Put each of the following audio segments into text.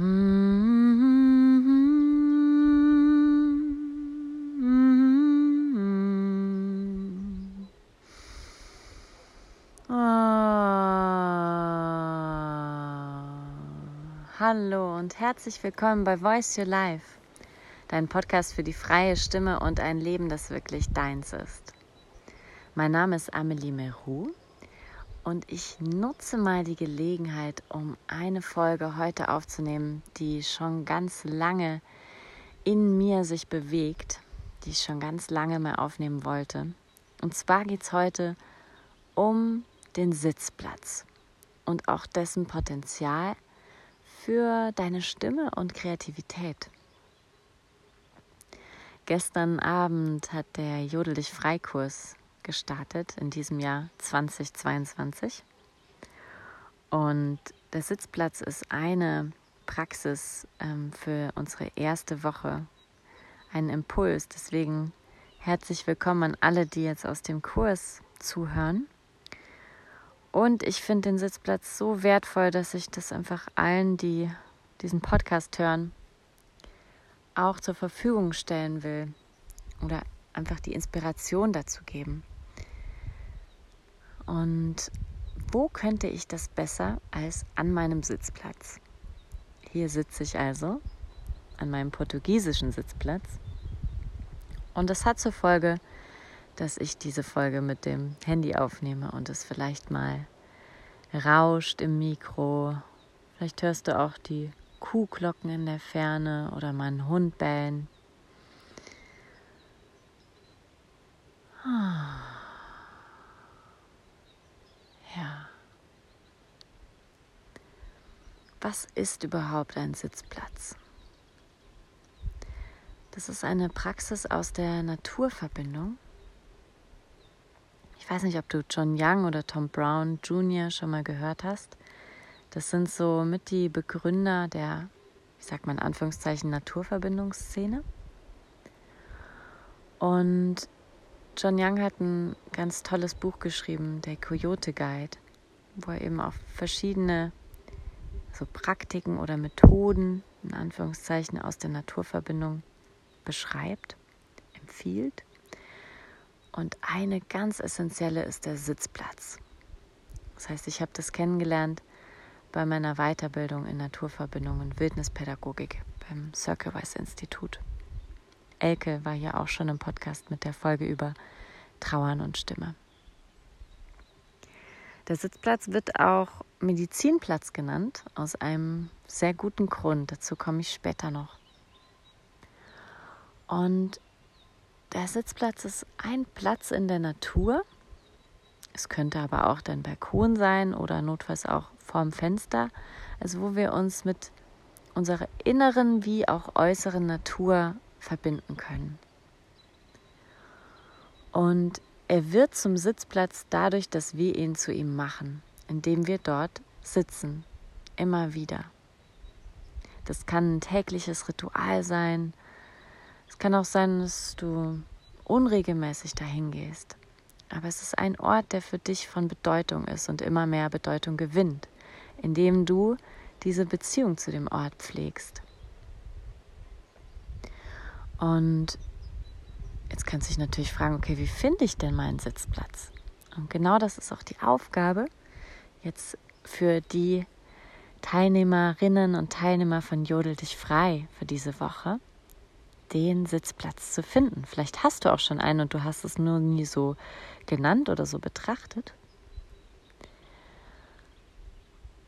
Hallo und herzlich willkommen bei Voice Your Life, dein Podcast für die freie Stimme und ein Leben, das wirklich deins ist. Mein Name ist Amelie Meroux und ich nutze mal die Gelegenheit, um eine Folge heute aufzunehmen, die schon ganz lange in mir sich bewegt, die ich schon ganz lange mal aufnehmen wollte. Und zwar geht es heute um den Sitzplatz und auch dessen Potenzial für deine Stimme und Kreativität. Gestern Abend hat der Jodel dich Freikurs gestartet in diesem Jahr 2022. Und der Sitzplatz ist eine Praxis ähm, für unsere erste Woche, ein Impuls. Deswegen herzlich willkommen an alle, die jetzt aus dem Kurs zuhören. Und ich finde den Sitzplatz so wertvoll, dass ich das einfach allen, die diesen Podcast hören, auch zur Verfügung stellen will oder einfach die Inspiration dazu geben. Und wo könnte ich das besser als an meinem Sitzplatz? Hier sitze ich also an meinem portugiesischen Sitzplatz. Und das hat zur Folge, dass ich diese Folge mit dem Handy aufnehme und es vielleicht mal rauscht im Mikro. Vielleicht hörst du auch die Kuhglocken in der Ferne oder meinen Hund bellen. Ja. Was ist überhaupt ein Sitzplatz? Das ist eine Praxis aus der Naturverbindung ich weiß nicht, ob du John Young oder Tom Brown Jr. schon mal gehört hast. Das sind so mit die Begründer der, ich sag mal in Anführungszeichen, Naturverbindungsszene. Und John Young hat ein ganz tolles Buch geschrieben, der Coyote Guide, wo er eben auch verschiedene so Praktiken oder Methoden, in Anführungszeichen, aus der Naturverbindung beschreibt, empfiehlt. Und eine ganz essentielle ist der Sitzplatz. Das heißt, ich habe das kennengelernt bei meiner Weiterbildung in Naturverbindung und Wildnispädagogik beim Circlewise Institut. Elke war ja auch schon im Podcast mit der Folge über Trauern und Stimme. Der Sitzplatz wird auch Medizinplatz genannt, aus einem sehr guten Grund. Dazu komme ich später noch. Und der Sitzplatz ist ein Platz in der Natur. Es könnte aber auch dein Balkon sein oder notfalls auch vorm Fenster. Also wo wir uns mit unserer inneren wie auch äußeren Natur verbinden können. Und er wird zum Sitzplatz dadurch, dass wir ihn zu ihm machen, indem wir dort sitzen, immer wieder. Das kann ein tägliches Ritual sein, es kann auch sein, dass du unregelmäßig dahin gehst. Aber es ist ein Ort, der für dich von Bedeutung ist und immer mehr Bedeutung gewinnt, indem du diese Beziehung zu dem Ort pflegst. Und jetzt kannst du dich natürlich fragen, okay, wie finde ich denn meinen Sitzplatz? Und genau das ist auch die Aufgabe jetzt für die Teilnehmerinnen und Teilnehmer von Jodel dich frei für diese Woche den Sitzplatz zu finden. Vielleicht hast du auch schon einen und du hast es nur nie so genannt oder so betrachtet.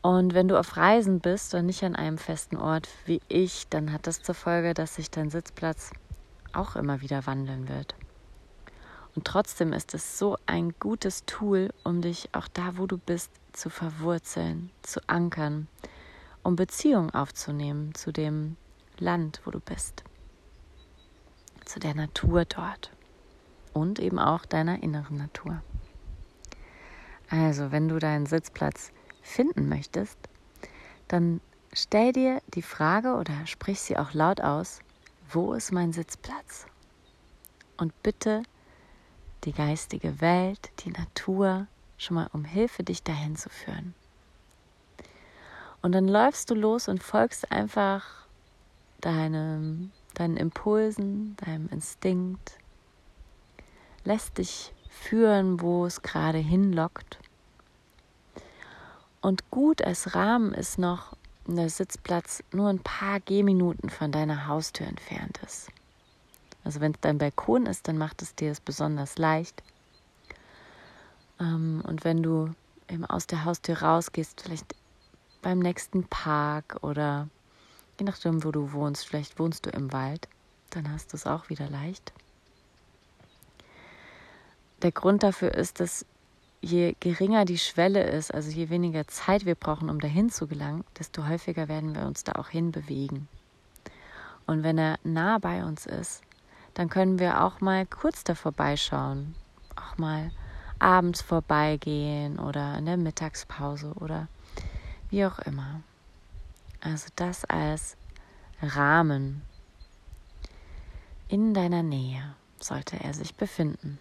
Und wenn du auf Reisen bist und nicht an einem festen Ort wie ich, dann hat das zur Folge, dass sich dein Sitzplatz auch immer wieder wandeln wird. Und trotzdem ist es so ein gutes Tool, um dich auch da, wo du bist, zu verwurzeln, zu ankern, um Beziehungen aufzunehmen zu dem Land, wo du bist zu der Natur dort und eben auch deiner inneren Natur. Also, wenn du deinen Sitzplatz finden möchtest, dann stell dir die Frage oder sprich sie auch laut aus, wo ist mein Sitzplatz? Und bitte die geistige Welt, die Natur schon mal um Hilfe, dich dahin zu führen. Und dann läufst du los und folgst einfach deinem, deinen Impulsen, deinem Instinkt, lässt dich führen, wo es gerade hinlockt. Und gut als Rahmen ist noch der Sitzplatz nur ein paar Gehminuten von deiner Haustür entfernt ist. Also wenn es dein Balkon ist, dann macht es dir es besonders leicht. Ähm, und wenn du eben aus der Haustür rausgehst, vielleicht beim nächsten Park oder je nachdem, wo du wohnst, vielleicht wohnst du im Wald, dann hast du es auch wieder leicht. Der Grund dafür ist, dass je geringer die Schwelle ist, also je weniger Zeit wir brauchen, um dahin zu gelangen, desto häufiger werden wir uns da auch hinbewegen. Und wenn er nah bei uns ist, dann können wir auch mal kurz da vorbeischauen, auch mal abends vorbeigehen oder in der Mittagspause oder wie auch immer. Also das als Rahmen. In deiner Nähe sollte er sich befinden.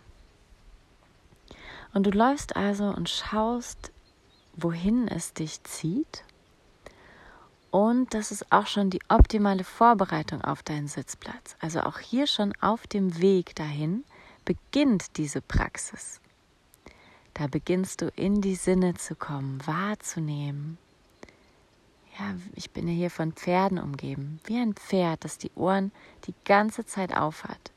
Und du läufst also und schaust, wohin es dich zieht. Und das ist auch schon die optimale Vorbereitung auf deinen Sitzplatz. Also auch hier schon auf dem Weg dahin beginnt diese Praxis. Da beginnst du in die Sinne zu kommen, wahrzunehmen. Ja, ich bin ja hier von Pferden umgeben, wie ein Pferd, das die Ohren die ganze Zeit aufhat.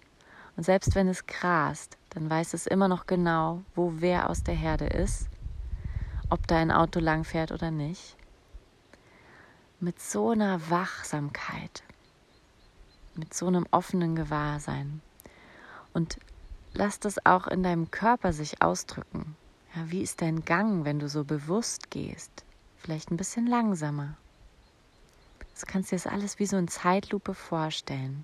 Und selbst wenn es grast, dann weiß es immer noch genau, wo wer aus der Herde ist, ob da ein Auto langfährt oder nicht. Mit so einer Wachsamkeit, mit so einem offenen Gewahrsein. Und lass das auch in deinem Körper sich ausdrücken. Ja, wie ist dein Gang, wenn du so bewusst gehst? Vielleicht ein bisschen langsamer. Du kannst dir das alles wie so in Zeitlupe vorstellen.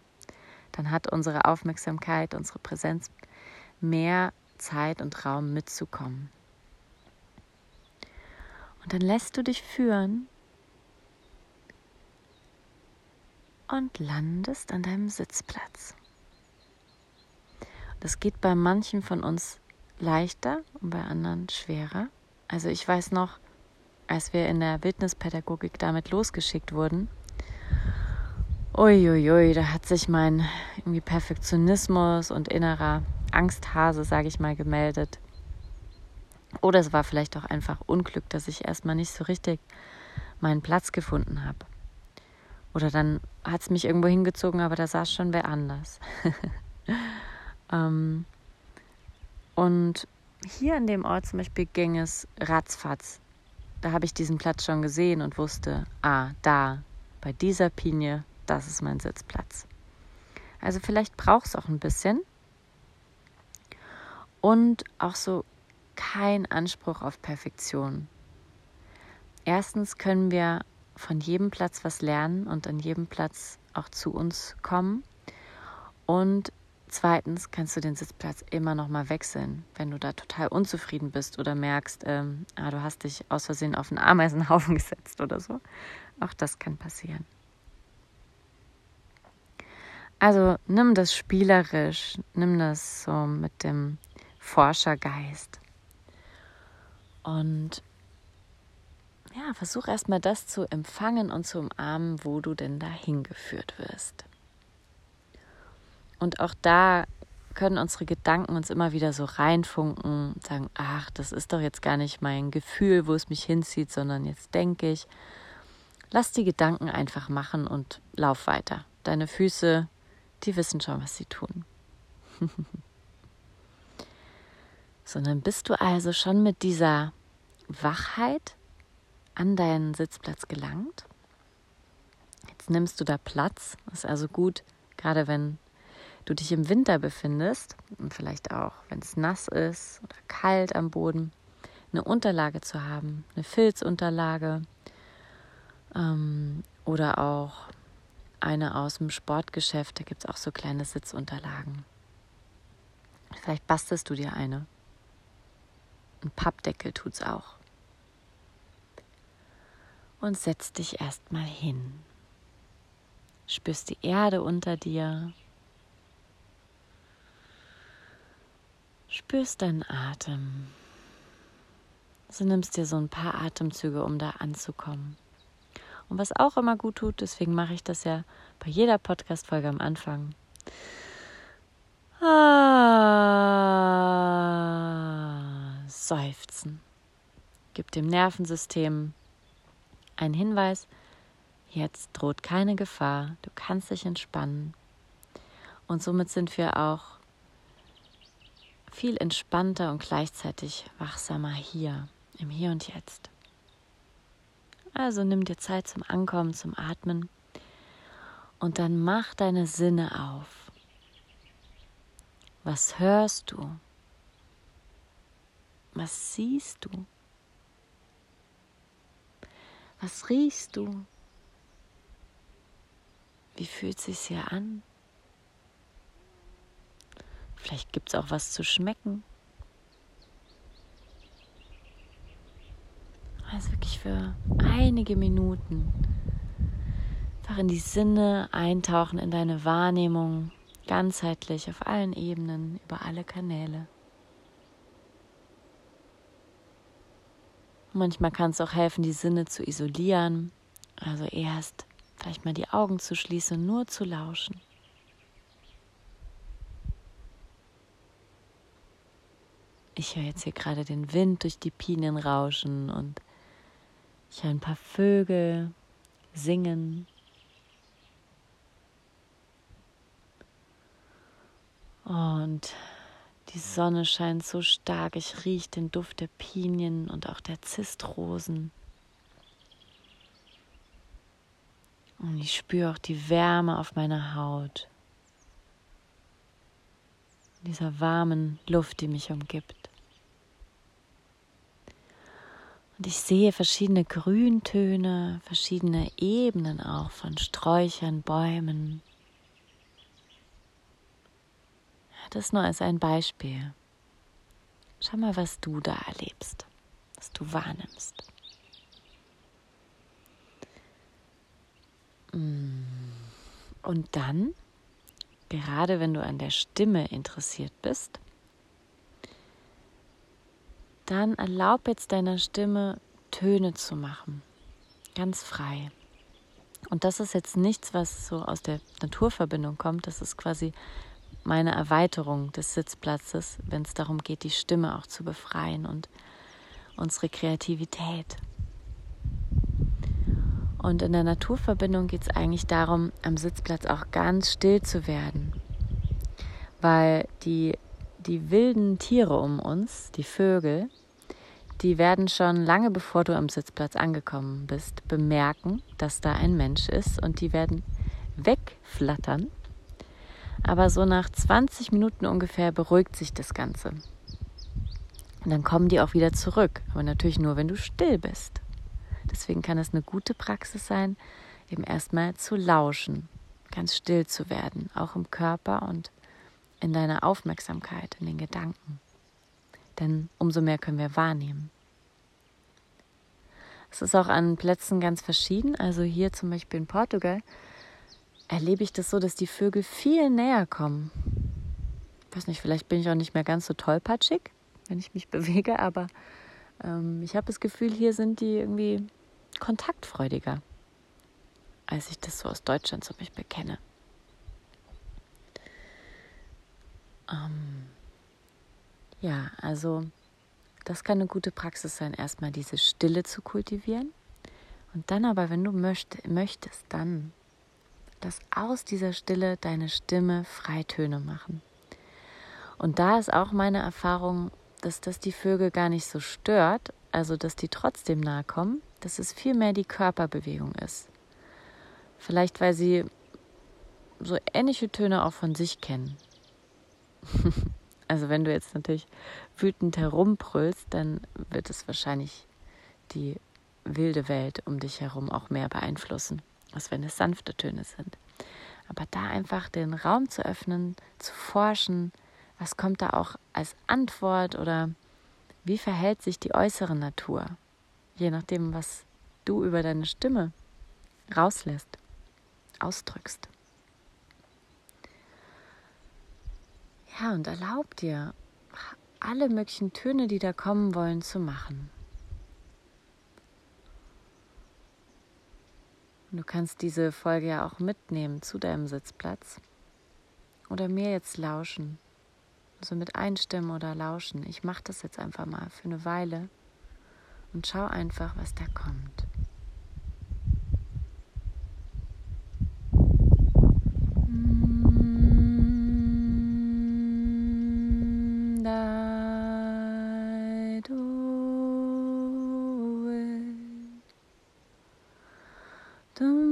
Dann hat unsere Aufmerksamkeit, unsere Präsenz mehr Zeit und Raum mitzukommen. Und dann lässt du dich führen und landest an deinem Sitzplatz. Das geht bei manchen von uns leichter und bei anderen schwerer. Also ich weiß noch, als wir in der Wildnispädagogik damit losgeschickt wurden, uiuiui, da hat sich mein irgendwie Perfektionismus und innerer Angsthase, sage ich mal, gemeldet. Oder es war vielleicht auch einfach Unglück, dass ich erstmal nicht so richtig meinen Platz gefunden habe. Oder dann hat es mich irgendwo hingezogen, aber da saß schon wer anders. ähm, und hier an dem Ort zum Beispiel ging es ratzfatz. Da habe ich diesen Platz schon gesehen und wusste, ah, da, bei dieser Pinie, das ist mein Sitzplatz. Also vielleicht braucht es auch ein bisschen, und auch so kein Anspruch auf Perfektion. Erstens können wir von jedem Platz was lernen und an jedem Platz auch zu uns kommen. Und zweitens kannst du den Sitzplatz immer noch mal wechseln, wenn du da total unzufrieden bist oder merkst, ähm, ah, du hast dich aus Versehen auf einen Ameisenhaufen gesetzt oder so. Auch das kann passieren. Also nimm das spielerisch, nimm das so mit dem Forschergeist. Und ja, versuch erstmal das zu empfangen und zu umarmen, wo du denn dahin geführt wirst. Und auch da können unsere Gedanken uns immer wieder so reinfunken sagen, ach, das ist doch jetzt gar nicht mein Gefühl, wo es mich hinzieht, sondern jetzt denke ich. Lass die Gedanken einfach machen und lauf weiter. Deine Füße, die wissen schon, was sie tun. sondern bist du also schon mit dieser Wachheit an deinen Sitzplatz gelangt. Jetzt nimmst du da Platz. Ist also gut, gerade wenn du dich im Winter befindest und vielleicht auch, wenn es nass ist oder kalt am Boden, eine Unterlage zu haben, eine Filzunterlage ähm, oder auch eine aus dem Sportgeschäft. Da gibt es auch so kleine Sitzunterlagen. Vielleicht bastelst du dir eine. Ein Pappdeckel tut's auch. Und setz dich erstmal hin. Spürst die Erde unter dir. Spürst deinen Atem. So nimmst dir so ein paar Atemzüge, um da anzukommen. Und was auch immer gut tut, deswegen mache ich das ja bei jeder Podcast-Folge am Anfang. Ah, seufzen. Gibt dem Nervensystem einen Hinweis, jetzt droht keine Gefahr, du kannst dich entspannen. Und somit sind wir auch viel entspannter und gleichzeitig wachsamer hier, im Hier und Jetzt. Also nimm dir Zeit zum Ankommen, zum Atmen und dann mach deine Sinne auf. Was hörst du? Was siehst du? Was riechst du? Wie fühlt es sich hier an? Vielleicht gibt es auch was zu schmecken. Also wirklich für einige Minuten einfach in die Sinne eintauchen, in deine Wahrnehmung, ganzheitlich auf allen Ebenen, über alle Kanäle. Manchmal kann es auch helfen, die Sinne zu isolieren, also erst vielleicht mal die Augen zu schließen nur zu lauschen. Ich höre jetzt hier gerade den Wind durch die Pinien rauschen und ich höre ein paar Vögel singen. Und die Sonne scheint so stark, ich rieche den Duft der Pinien und auch der Zistrosen. Und ich spüre auch die Wärme auf meiner Haut. Dieser warmen Luft, die mich umgibt. Und ich sehe verschiedene Grüntöne, verschiedene Ebenen auch von Sträuchern, Bäumen. Das nur als ein Beispiel. Schau mal, was du da erlebst, was du wahrnimmst. Mm. Und dann, gerade wenn du an der Stimme interessiert bist, dann erlaub jetzt deiner Stimme Töne zu machen, ganz frei. Und das ist jetzt nichts, was so aus der Naturverbindung kommt, das ist quasi meine Erweiterung des Sitzplatzes, wenn es darum geht, die Stimme auch zu befreien und unsere Kreativität. Und in der Naturverbindung geht es eigentlich darum, am Sitzplatz auch ganz still zu werden, weil die, die wilden Tiere um uns, die Vögel, die werden schon lange bevor du am Sitzplatz angekommen bist, bemerken, dass da ein Mensch ist und die werden wegflattern. Aber so nach 20 Minuten ungefähr beruhigt sich das Ganze. Und dann kommen die auch wieder zurück, aber natürlich nur, wenn du still bist. Deswegen kann es eine gute Praxis sein, eben erstmal zu lauschen, ganz still zu werden, auch im Körper und in deiner Aufmerksamkeit, in den Gedanken denn umso mehr können wir wahrnehmen. Es ist auch an Plätzen ganz verschieden. Also hier zum Beispiel in Portugal erlebe ich das so, dass die Vögel viel näher kommen. Ich weiß nicht, vielleicht bin ich auch nicht mehr ganz so tollpatschig, wenn ich mich bewege, aber ähm, ich habe das Gefühl, hier sind die irgendwie kontaktfreudiger, als ich das so aus Deutschland zum Beispiel kenne. Ähm, ja, also das kann eine gute Praxis sein, erstmal diese Stille zu kultivieren. Und dann aber, wenn du möcht, möchtest, dann dass aus dieser Stille deine Stimme Freitöne machen. Und da ist auch meine Erfahrung, dass das die Vögel gar nicht so stört, also dass die trotzdem nahe kommen, dass es vielmehr die Körperbewegung ist. Vielleicht weil sie so ähnliche Töne auch von sich kennen. Also wenn du jetzt natürlich wütend herumbrüllst, dann wird es wahrscheinlich die wilde Welt um dich herum auch mehr beeinflussen, als wenn es sanfte Töne sind. Aber da einfach den Raum zu öffnen, zu forschen, was kommt da auch als Antwort oder wie verhält sich die äußere Natur, je nachdem, was du über deine Stimme rauslässt, ausdrückst. Ja, und erlaub dir, alle möglichen Töne, die da kommen wollen, zu machen. Und du kannst diese Folge ja auch mitnehmen zu deinem Sitzplatz oder mir jetzt lauschen. Also mit einstimmen oder lauschen. Ich mache das jetzt einfach mal für eine Weile und schau einfach, was da kommt. dum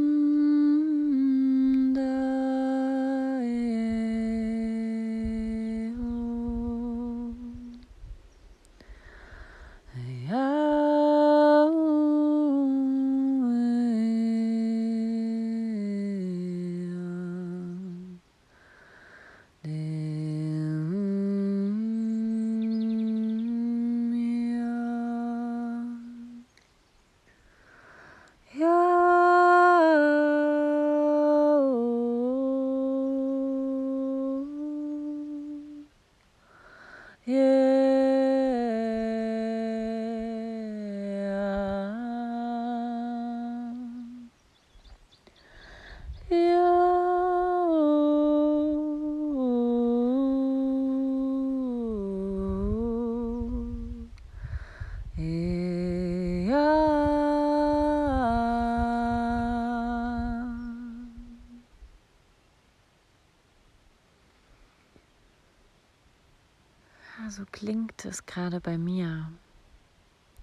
so klingt es gerade bei mir.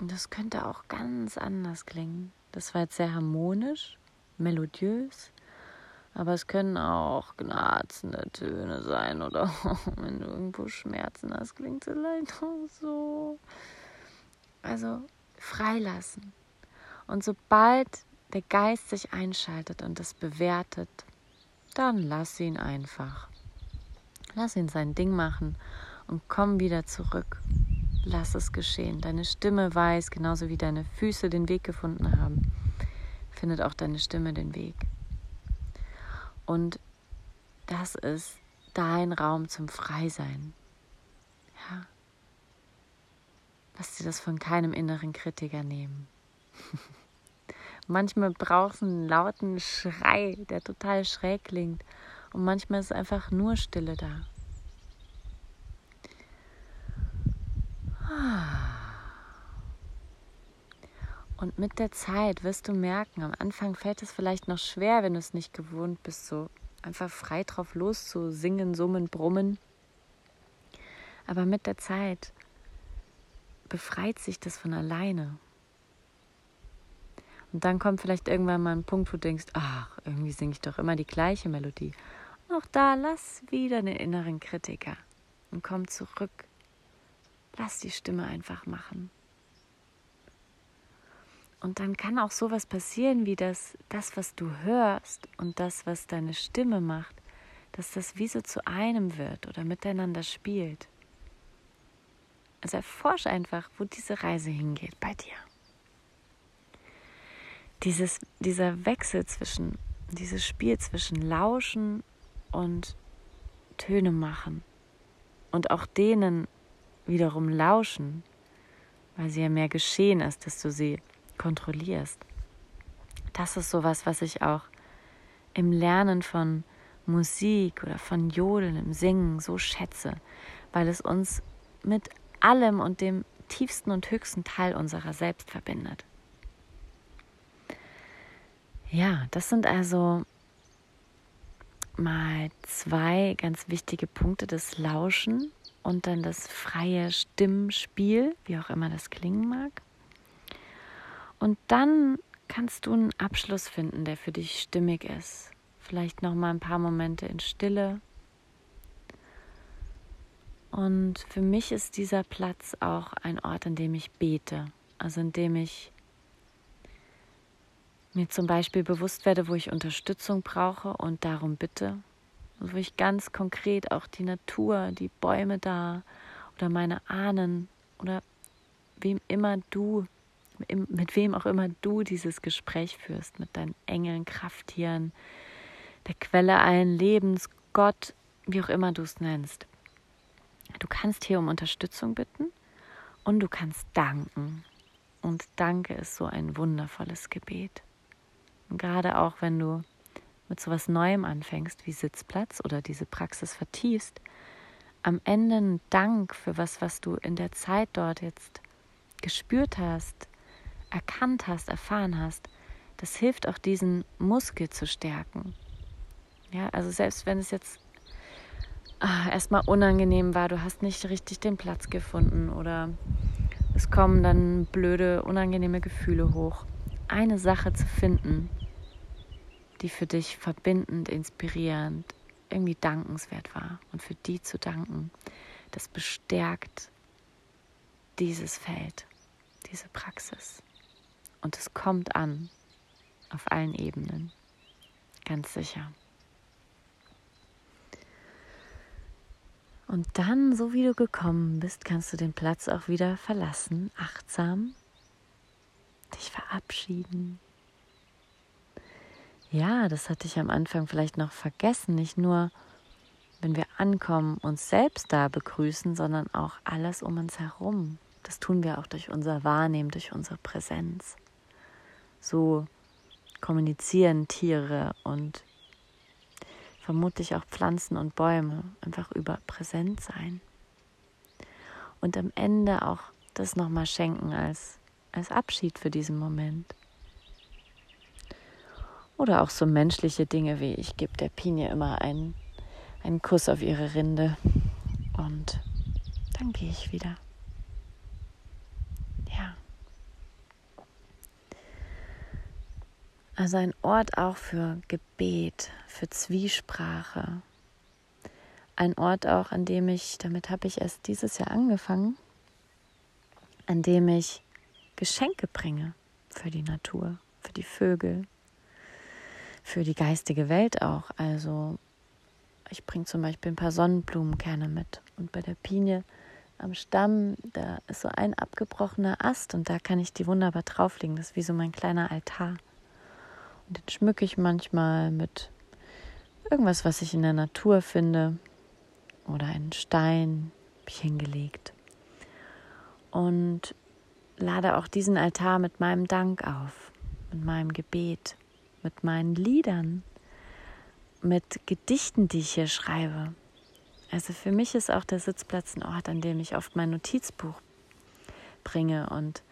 Und das könnte auch ganz anders klingen. Das war jetzt sehr harmonisch, melodiös, aber es können auch gnarzende Töne sein oder wenn du irgendwo Schmerzen hast, klingt es vielleicht so. Also freilassen. Und sobald der Geist sich einschaltet und das bewertet, dann lass ihn einfach. Lass ihn sein Ding machen und komm wieder zurück. Lass es geschehen. Deine Stimme weiß, genauso wie deine Füße den Weg gefunden haben, findet auch deine Stimme den Weg. Und das ist dein Raum zum Freisein. Ja. Lass dir das von keinem inneren Kritiker nehmen. manchmal brauchst du einen lauten Schrei, der total schräg klingt. Und manchmal ist einfach nur Stille da. Und mit der Zeit wirst du merken, am Anfang fällt es vielleicht noch schwer, wenn du es nicht gewohnt bist, so einfach frei drauf los zu singen, summen, brummen. Aber mit der Zeit befreit sich das von alleine. Und dann kommt vielleicht irgendwann mal ein Punkt, wo du denkst, ach, irgendwie singe ich doch immer die gleiche Melodie. Und auch da lass wieder den inneren Kritiker und komm zurück. Lass die Stimme einfach machen. Und dann kann auch sowas passieren, wie das, das, was du hörst und das, was deine Stimme macht, dass das wie so zu einem wird oder miteinander spielt. Also erforsch einfach, wo diese Reise hingeht bei dir. Dieses, dieser Wechsel zwischen, dieses Spiel zwischen Lauschen und Töne machen und auch denen wiederum lauschen, weil sie ja mehr geschehen ist, du sie kontrollierst. Das ist sowas, was ich auch im Lernen von Musik oder von Jodeln, im Singen so schätze, weil es uns mit allem und dem tiefsten und höchsten Teil unserer selbst verbindet. Ja, das sind also mal zwei ganz wichtige Punkte des Lauschen und dann das freie Stimmspiel, wie auch immer das klingen mag. Und dann kannst du einen Abschluss finden, der für dich stimmig ist. Vielleicht noch mal ein paar Momente in Stille. Und für mich ist dieser Platz auch ein Ort, an dem ich bete, also in dem ich mir zum Beispiel bewusst werde, wo ich Unterstützung brauche und darum bitte, wo ich ganz konkret auch die Natur, die Bäume da oder meine Ahnen oder wem immer du mit wem auch immer du dieses Gespräch führst, mit deinen Engeln, Krafttieren, der Quelle allen Lebens, Gott, wie auch immer du es nennst. Du kannst hier um Unterstützung bitten und du kannst danken. Und Danke ist so ein wundervolles Gebet. Und gerade auch wenn du mit so was Neuem anfängst, wie Sitzplatz oder diese Praxis vertiefst, am Ende ein Dank für was, was du in der Zeit dort jetzt gespürt hast, erkannt hast, erfahren hast, das hilft auch diesen Muskel zu stärken. Ja, also selbst wenn es jetzt ah, erstmal unangenehm war, du hast nicht richtig den Platz gefunden oder es kommen dann blöde, unangenehme Gefühle hoch. Eine Sache zu finden, die für dich verbindend, inspirierend, irgendwie dankenswert war und für die zu danken, das bestärkt dieses Feld, diese Praxis. Und es kommt an auf allen Ebenen, ganz sicher. Und dann, so wie du gekommen bist, kannst du den Platz auch wieder verlassen, achtsam, dich verabschieden. Ja, das hatte ich am Anfang vielleicht noch vergessen, nicht nur, wenn wir ankommen, uns selbst da begrüßen, sondern auch alles um uns herum. Das tun wir auch durch unser Wahrnehmen, durch unsere Präsenz. So kommunizieren Tiere und vermutlich auch Pflanzen und Bäume einfach über präsent sein. Und am Ende auch das nochmal schenken als, als Abschied für diesen Moment. Oder auch so menschliche Dinge wie ich gebe der Pinie immer einen, einen Kuss auf ihre Rinde und dann gehe ich wieder. Also ein Ort auch für Gebet, für Zwiesprache. Ein Ort auch, an dem ich, damit habe ich erst dieses Jahr angefangen, an dem ich Geschenke bringe für die Natur, für die Vögel, für die geistige Welt auch. Also ich bringe zum Beispiel ein paar Sonnenblumenkerne mit. Und bei der Pinie am Stamm, da ist so ein abgebrochener Ast und da kann ich die wunderbar drauflegen. Das ist wie so mein kleiner Altar. Den schmücke ich manchmal mit irgendwas, was ich in der Natur finde oder einen Stein hingelegt. Und lade auch diesen Altar mit meinem Dank auf, mit meinem Gebet, mit meinen Liedern, mit Gedichten, die ich hier schreibe. Also für mich ist auch der Sitzplatz ein Ort, an dem ich oft mein Notizbuch bringe und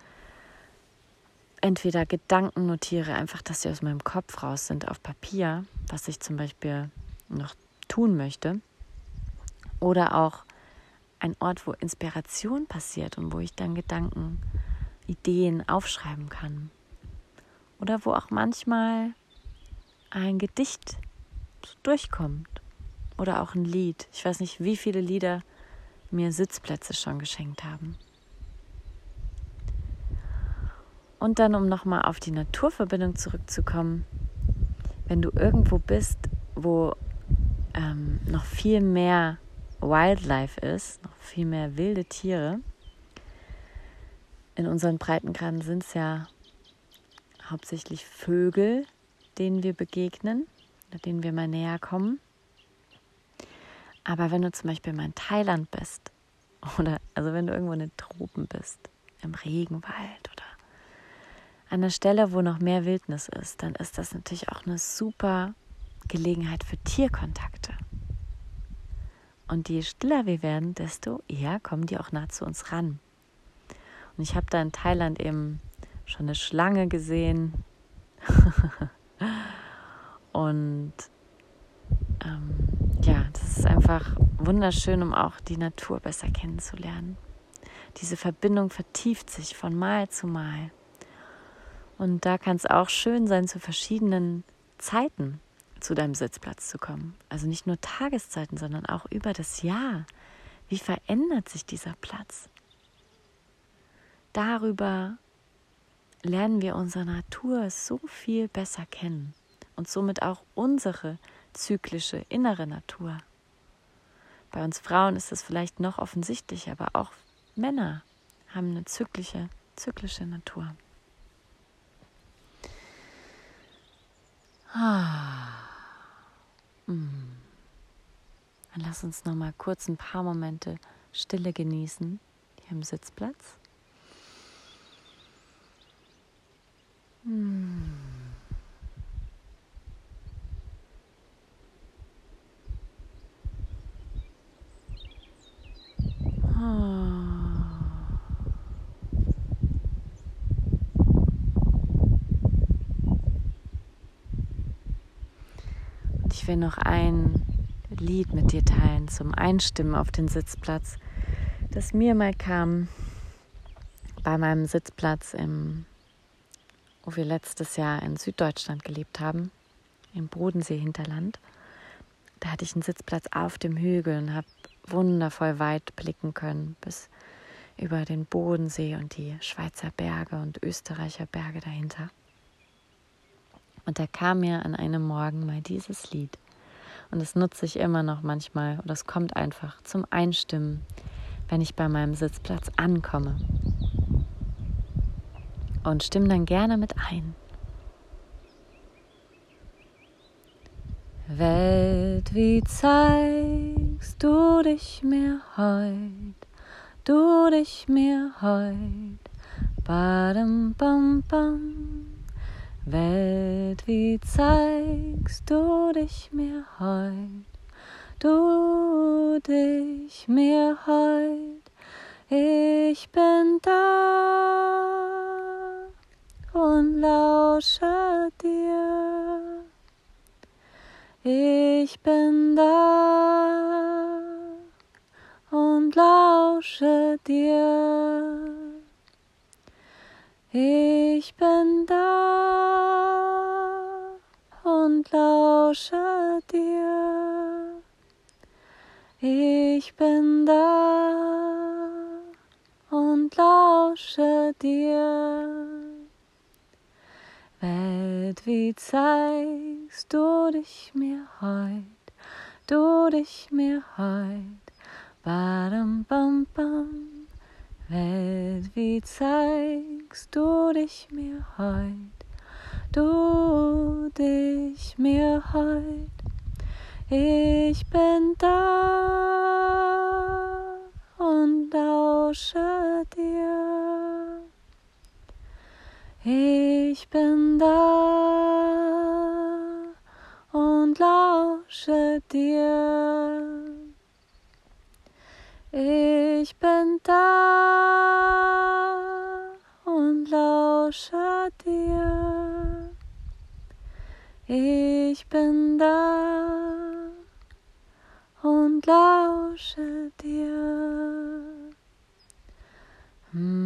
entweder Gedanken notiere, einfach, dass sie aus meinem Kopf raus sind auf Papier, was ich zum Beispiel noch tun möchte, oder auch ein Ort, wo Inspiration passiert und wo ich dann Gedanken, Ideen aufschreiben kann. Oder wo auch manchmal ein Gedicht durchkommt oder auch ein Lied. Ich weiß nicht, wie viele Lieder mir Sitzplätze schon geschenkt haben. Und dann, um nochmal auf die Naturverbindung zurückzukommen, wenn du irgendwo bist, wo ähm, noch viel mehr Wildlife ist, noch viel mehr wilde Tiere, in unseren Breitengraden sind es ja hauptsächlich Vögel, denen wir begegnen, denen wir mal näher kommen. Aber wenn du zum Beispiel mal in Thailand bist, oder also wenn du irgendwo in den Tropen bist, im Regenwald oder an der Stelle, wo noch mehr Wildnis ist, dann ist das natürlich auch eine super Gelegenheit für Tierkontakte. Und je stiller wir werden, desto eher kommen die auch nah zu uns ran. Und ich habe da in Thailand eben schon eine Schlange gesehen. Und ähm, ja, das ist einfach wunderschön, um auch die Natur besser kennenzulernen. Diese Verbindung vertieft sich von Mal zu Mal. Und da kann es auch schön sein, zu verschiedenen Zeiten zu deinem Sitzplatz zu kommen. Also nicht nur Tageszeiten, sondern auch über das Jahr. Wie verändert sich dieser Platz? Darüber lernen wir unsere Natur so viel besser kennen und somit auch unsere zyklische innere Natur. Bei uns Frauen ist das vielleicht noch offensichtlicher, aber auch Männer haben eine zyklische, zyklische Natur. Ah. Mm. Dann lass uns noch mal kurz ein paar Momente Stille genießen hier im Sitzplatz. Hm. ich will noch ein Lied mit dir teilen zum Einstimmen auf den Sitzplatz, das mir mal kam bei meinem Sitzplatz im wo wir letztes Jahr in Süddeutschland gelebt haben, im Bodensee-Hinterland. Da hatte ich einen Sitzplatz auf dem Hügel und habe wundervoll weit blicken können bis über den Bodensee und die Schweizer Berge und Österreicher Berge dahinter. Und da kam mir an einem Morgen mal dieses Lied. Und das nutze ich immer noch manchmal oder es kommt einfach zum Einstimmen, wenn ich bei meinem Sitzplatz ankomme. Und stimme dann gerne mit ein. Welt, wie zeigst du dich mir heut, du dich mir heut, badem bam bam. Welt, wie zeigst du dich mir heut, du dich mir heut, ich bin da und lausche dir. Ich bin da und lausche dir. Ich bin da und lausche dir. Ich bin da und lausche dir. Welt, wie zeigst du dich mir heut, du dich mir heut, badam bam bam. Welt, wie zeigst du dich mir heut, du dich mir heut, ich bin da und lausche dir. Ich bin da und lausche dir. Ich bin da und lausche dir. Ich bin da und lausche dir. Mm-hmm.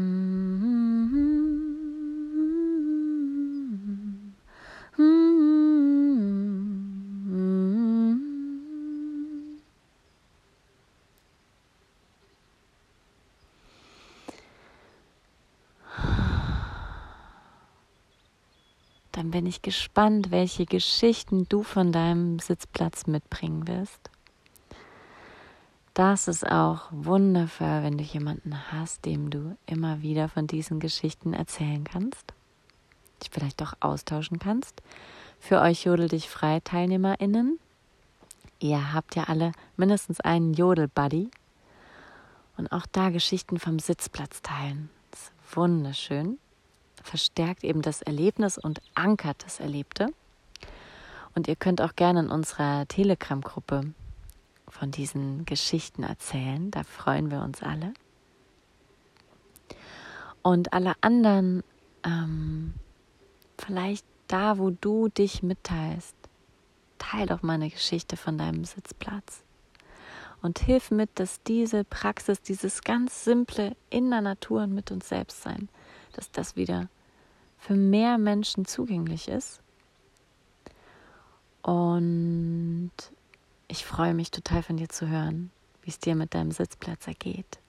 Dann bin ich gespannt, welche Geschichten du von deinem Sitzplatz mitbringen wirst. Das ist auch wundervoll, wenn du jemanden hast, dem du immer wieder von diesen Geschichten erzählen kannst, dich vielleicht auch austauschen kannst. Für euch Jodel dich frei TeilnehmerInnen. Ihr habt ja alle mindestens einen Jodel-Buddy und auch da Geschichten vom Sitzplatz teilen. Das ist wunderschön verstärkt eben das Erlebnis und ankert das Erlebte. Und ihr könnt auch gerne in unserer Telegram-Gruppe von diesen Geschichten erzählen. Da freuen wir uns alle. Und alle anderen, ähm, vielleicht da, wo du dich mitteilst, teil doch mal eine Geschichte von deinem Sitzplatz. Und hilf mit, dass diese Praxis, dieses ganz simple in der Natur und mit uns selbst sein, dass das wieder für mehr Menschen zugänglich ist. Und ich freue mich total von dir zu hören, wie es dir mit deinem Sitzplatz ergeht.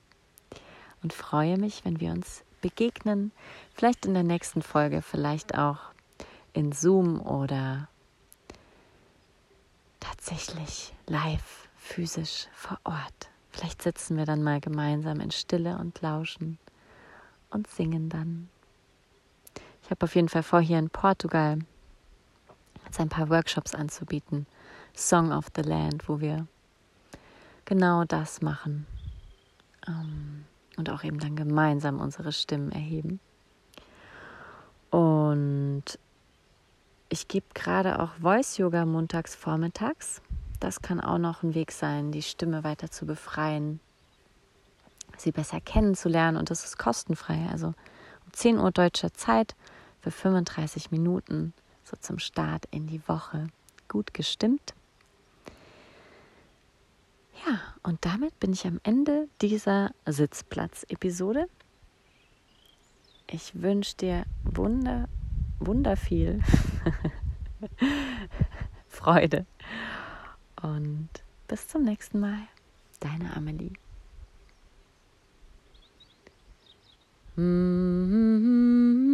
Und freue mich, wenn wir uns begegnen, vielleicht in der nächsten Folge, vielleicht auch in Zoom oder tatsächlich live, physisch vor Ort. Vielleicht sitzen wir dann mal gemeinsam in Stille und lauschen und singen dann. Ich habe auf jeden Fall vor, hier in Portugal jetzt ein paar Workshops anzubieten. Song of the Land, wo wir genau das machen. Ähm, und auch eben dann gemeinsam unsere Stimmen erheben. Und ich gebe gerade auch Voice Yoga montags vormittags. Das kann auch noch ein Weg sein, die Stimme weiter zu befreien, sie besser kennenzulernen und das ist kostenfrei. Also um 10 Uhr deutscher Zeit für 35 Minuten so zum Start in die Woche. Gut gestimmt. Ja, und damit bin ich am Ende dieser Sitzplatz-Episode. Ich wünsche dir wunder, wunderviel Freude und bis zum nächsten Mal. Deine Amelie. Mm-hmm.